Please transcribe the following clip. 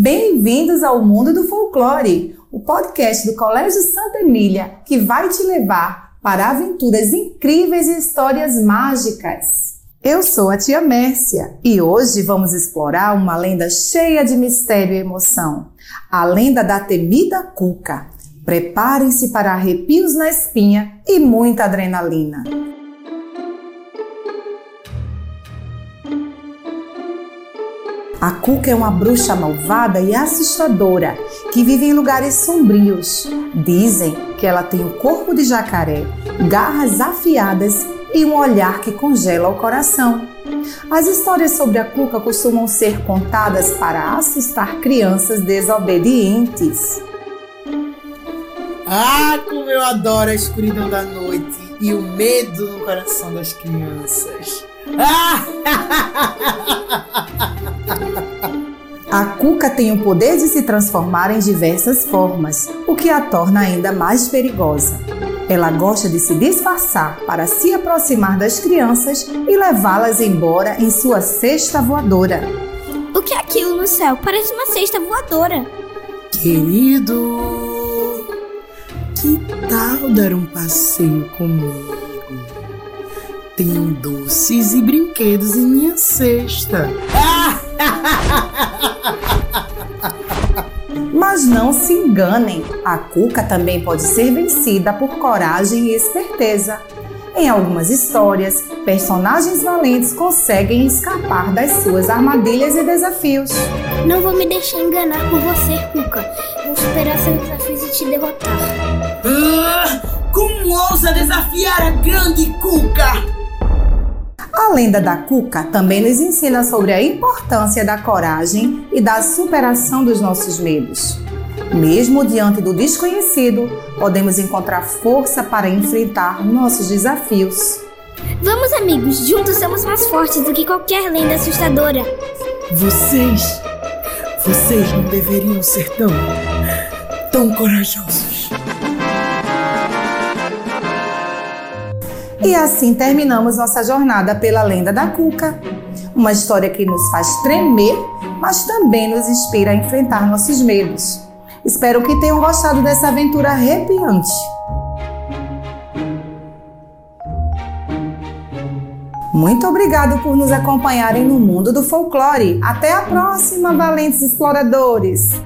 Bem-vindos ao Mundo do Folclore, o podcast do Colégio Santa Emília que vai te levar para aventuras incríveis e histórias mágicas. Eu sou a tia Mércia e hoje vamos explorar uma lenda cheia de mistério e emoção, a lenda da temida Cuca. Preparem-se para arrepios na espinha e muita adrenalina. A Cuca é uma bruxa malvada e assustadora que vive em lugares sombrios. Dizem que ela tem o corpo de jacaré, garras afiadas e um olhar que congela o coração. As histórias sobre a Cuca costumam ser contadas para assustar crianças desobedientes. Ah, como eu adoro a escuridão da noite e o medo no coração das crianças. Ah! A cuca tem o poder de se transformar em diversas formas, o que a torna ainda mais perigosa. Ela gosta de se disfarçar para se aproximar das crianças e levá-las embora em sua cesta voadora. O que é aquilo no céu? Parece uma cesta voadora. Querido, que tal dar um passeio comigo? Tenho doces e brinquedos em minha cesta. Mas não se enganem, a cuca também pode ser vencida por coragem e esperteza. Em algumas histórias, personagens valentes conseguem escapar das suas armadilhas e desafios. Não vou me deixar enganar por você, Cuca. Vou superar seus desafios e te derrotar. Ah, como ousa desafiar a grande Cuca? A lenda da Cuca também nos ensina sobre a importância da coragem e da superação dos nossos medos. Mesmo diante do desconhecido, podemos encontrar força para enfrentar nossos desafios. Vamos, amigos, juntos somos mais fortes do que qualquer lenda assustadora. Vocês, vocês não deveriam ser tão, tão corajosos. E assim terminamos nossa jornada pela lenda da Cuca. Uma história que nos faz tremer, mas também nos inspira a enfrentar nossos medos. Espero que tenham gostado dessa aventura arrepiante. Muito obrigado por nos acompanharem no mundo do folclore. Até a próxima, valentes exploradores!